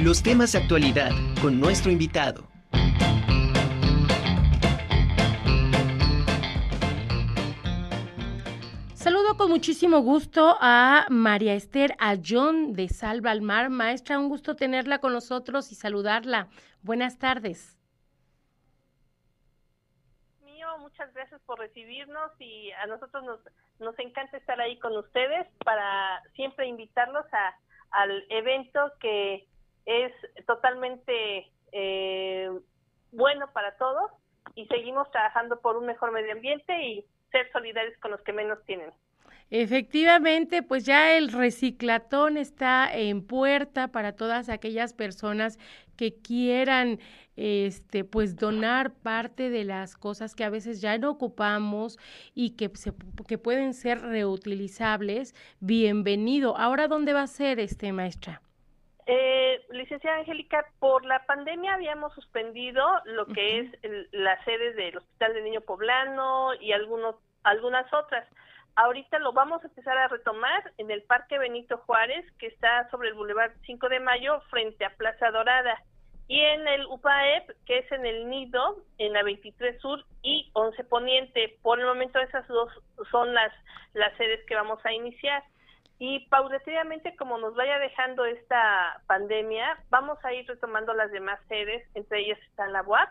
Los temas de actualidad con nuestro invitado. Saludo con muchísimo gusto a María Esther Ayón de Salva al Mar. Maestra, un gusto tenerla con nosotros y saludarla. Buenas tardes. muchas gracias por recibirnos y a nosotros nos, nos encanta estar ahí con ustedes para siempre invitarlos a, al evento que es totalmente eh, bueno para todos y seguimos trabajando por un mejor medio ambiente y ser solidarios con los que menos tienen. Efectivamente, pues ya el reciclatón está en puerta para todas aquellas personas que quieran este pues donar parte de las cosas que a veces ya no ocupamos y que se, que pueden ser reutilizables. Bienvenido. Ahora dónde va a ser este maestra? Eh, licenciada Angélica, por la pandemia habíamos suspendido lo que es las sedes del Hospital del Niño Poblano y algunos algunas otras Ahorita lo vamos a empezar a retomar en el Parque Benito Juárez, que está sobre el Boulevard 5 de Mayo, frente a Plaza Dorada. Y en el UPAEP, que es en el Nido, en la 23 Sur y 11 Poniente. Por el momento esas dos son las, las sedes que vamos a iniciar. Y paulatinamente, como nos vaya dejando esta pandemia, vamos a ir retomando las demás sedes, entre ellas está la UAP,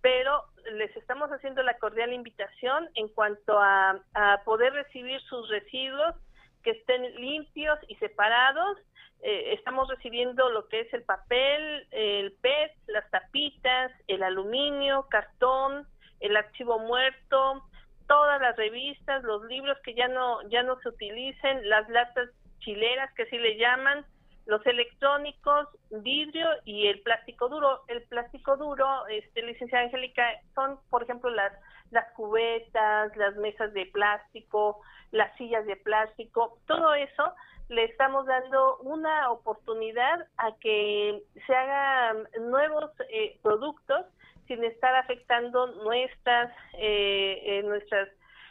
pero les estamos haciendo la cordial invitación en cuanto a, poder recibir sus residuos que estén limpios y separados. Eh, estamos recibiendo lo que es el papel, el PET, las tapitas, el aluminio, cartón, el archivo muerto, todas las revistas, los libros que ya no ya no se utilicen, las latas chileras que así le llaman, los electrónicos, vidrio y el plástico duro. El plástico duro, este, licenciada Angélica, son, por ejemplo, las, las cubetas, las mesas de plástico, las sillas de plástico, todo eso le estamos dando una oportunidad a que se hagan nuevos eh, productos sin estar afectando nuestras eh, eh nuestras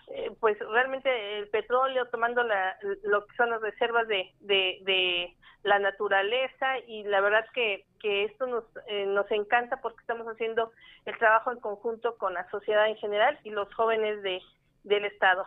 eh, pues realmente el petróleo tomando la, lo que son las reservas de, de, la naturaleza y la verdad que, que esto nos, eh, nos encanta porque estamos haciendo el trabajo en conjunto con la sociedad en general y los jóvenes de, del Estado.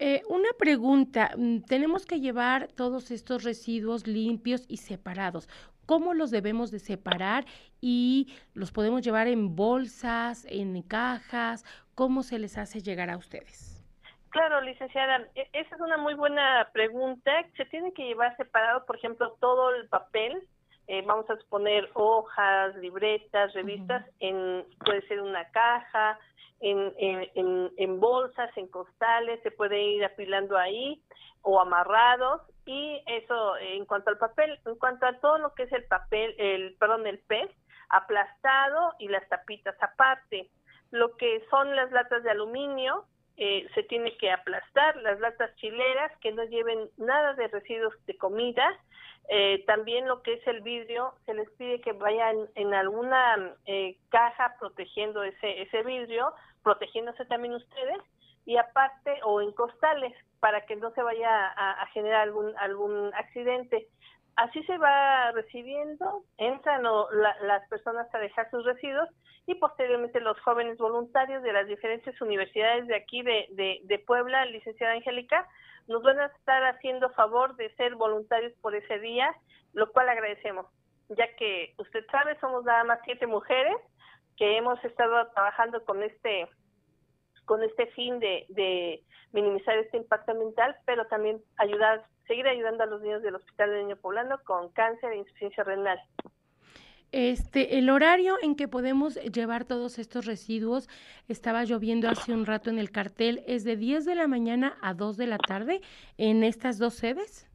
Eh, una pregunta, mm, tenemos que llevar todos estos residuos limpios y separados. ¿Cómo los debemos de separar y los podemos llevar en bolsas, en cajas? ¿Cómo se les hace llegar a ustedes? Claro, licenciada, e, esa es una muy buena pregunta. Se tiene que llevar separado, por ejemplo, todo el papel. Eh, vamos a exponer hojas, libretas, revistas, en puede ser una caja, en, en, en, bolsas, en costales, se puede ir apilando ahí o amarrados. Y eso en cuanto al papel, en cuanto a todo lo que es el papel, el perdón, el pez aplastado y las tapitas aparte. Lo que son las latas de aluminio, eh, se tiene que aplastar, las latas chileras que no lleven nada de residuos de comida, eh, también lo que es el vidrio, se les pide que vayan en alguna eh, caja protegiendo ese, ese vidrio, protegiéndose también ustedes, y aparte, o en costales, para que no se vaya a, generar algún, algún accidente. Así se va recibiendo, entran las personas a dejar sus residuos y posteriormente los jóvenes voluntarios de las diferentes universidades de aquí de, de, Puebla, licenciada Angélica, nos van a estar haciendo favor de ser voluntarios por ese día, lo cual agradecemos, ya que usted sabe, somos nada más siete mujeres que hemos estado trabajando con este con este fin de, de minimizar este impacto ambiental, pero también ayudar, seguir ayudando a los niños del Hospital de Niño Poblano con cáncer e insuficiencia renal. Este, el horario en que podemos llevar todos estos residuos, estaba lloviendo hace un rato en el cartel, es de 10 de la mañana a 2 de la tarde en estas dos sedes.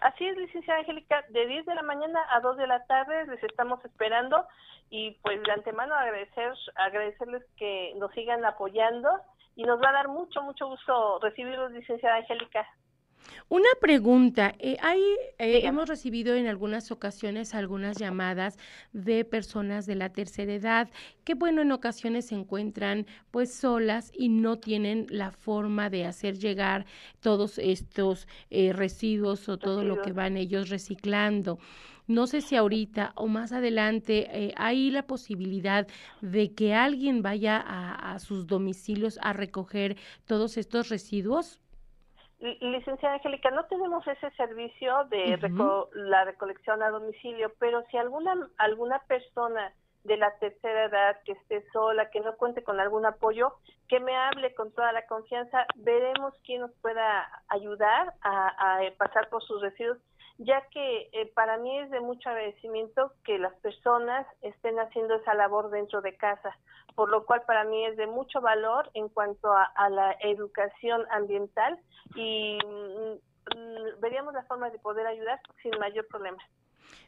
Así es, licenciada Angélica, de 10 de la mañana a 2 de la tarde les estamos esperando y pues de antemano agradecer, agradecerles que nos sigan apoyando y nos va a dar mucho, mucho gusto recibirlos, licenciada Angélica. Una pregunta, eh, hay, eh, hemos recibido en algunas ocasiones algunas llamadas de personas de la tercera edad que, bueno, en ocasiones se encuentran pues solas y no tienen la forma de hacer llegar todos estos eh, residuos o todo lo que van ellos reciclando. No sé si ahorita o más adelante hay la posibilidad de que alguien vaya a, a sus domicilios a recoger todos estos residuos. Licenciada Angélica, no tenemos ese servicio de la recolección a domicilio, pero si alguna alguna persona de la tercera edad que esté sola, que no cuente con algún apoyo, que me hable con toda la confianza, veremos quién nos pueda ayudar a, a pasar por sus residuos ya que eh, para mí es de mucho agradecimiento que las personas estén haciendo esa labor dentro de casa, por lo cual para mí es de mucho valor en cuanto a, la educación ambiental y mm, mm, veríamos la forma de poder ayudar sin mayor problema.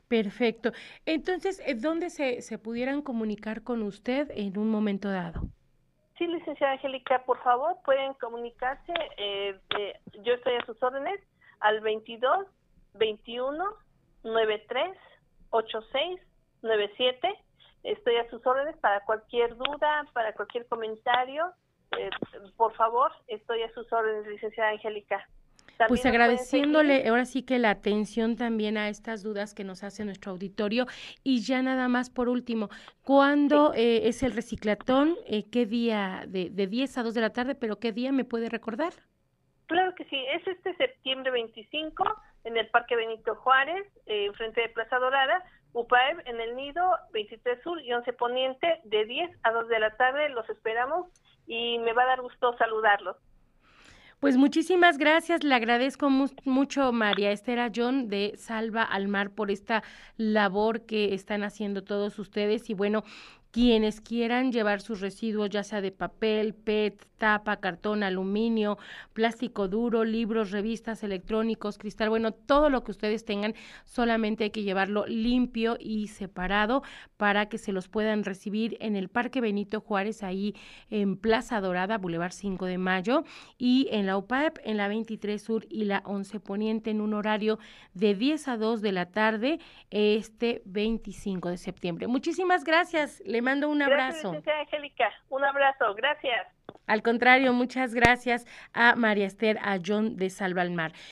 Perfecto. Entonces, eh, ¿dónde se, se pudieran comunicar con usted en un momento dado? Sí, licenciada Angélica, por favor, pueden comunicarse. Eh, yo estoy a sus órdenes al 22 21 93 86 97. Estoy a sus órdenes para cualquier duda, para cualquier comentario. Eh, por favor, estoy a sus órdenes, licenciada Angélica. pues agradeciéndole ahora sí que la atención también a estas dudas que nos hace nuestro auditorio y ya nada más por último, ¿cuándo eh, es el reciclatón? Eh, ¿Qué día? De, de 10 a 2 de la tarde, pero ¿qué día me puede recordar? Claro que sí, es este septiembre 25 en el Parque Benito Juárez, eh, frente de Plaza Dorada, UPAEB en el Nido, 23 Sur y 11 Poniente, de 10 a 2 de la tarde. Los esperamos y me va a dar gusto saludarlos. Pues muchísimas gracias, le agradezco mucho María Estera John de Salva al Mar por esta labor que están haciendo todos ustedes y bueno, quienes quieran llevar sus residuos, ya sea de papel, PET, tapa, cartón, aluminio, plástico duro, libros, revistas, electrónicos, cristal, bueno, todo lo que ustedes tengan, solamente hay que llevarlo limpio y separado para que se los puedan recibir en el Parque Benito Juárez, ahí en Plaza Dorada, Boulevard 5 de Mayo, y en la UPAEP, en la 23 Sur y la 11 Poniente, en un horario de 10 a 2 de la tarde, este 25 de septiembre. Muchísimas gracias mando un abrazo. Gracias, Angélica. Un abrazo, gracias. Al contrario, muchas gracias a María Esther, a John de Salva al Mar.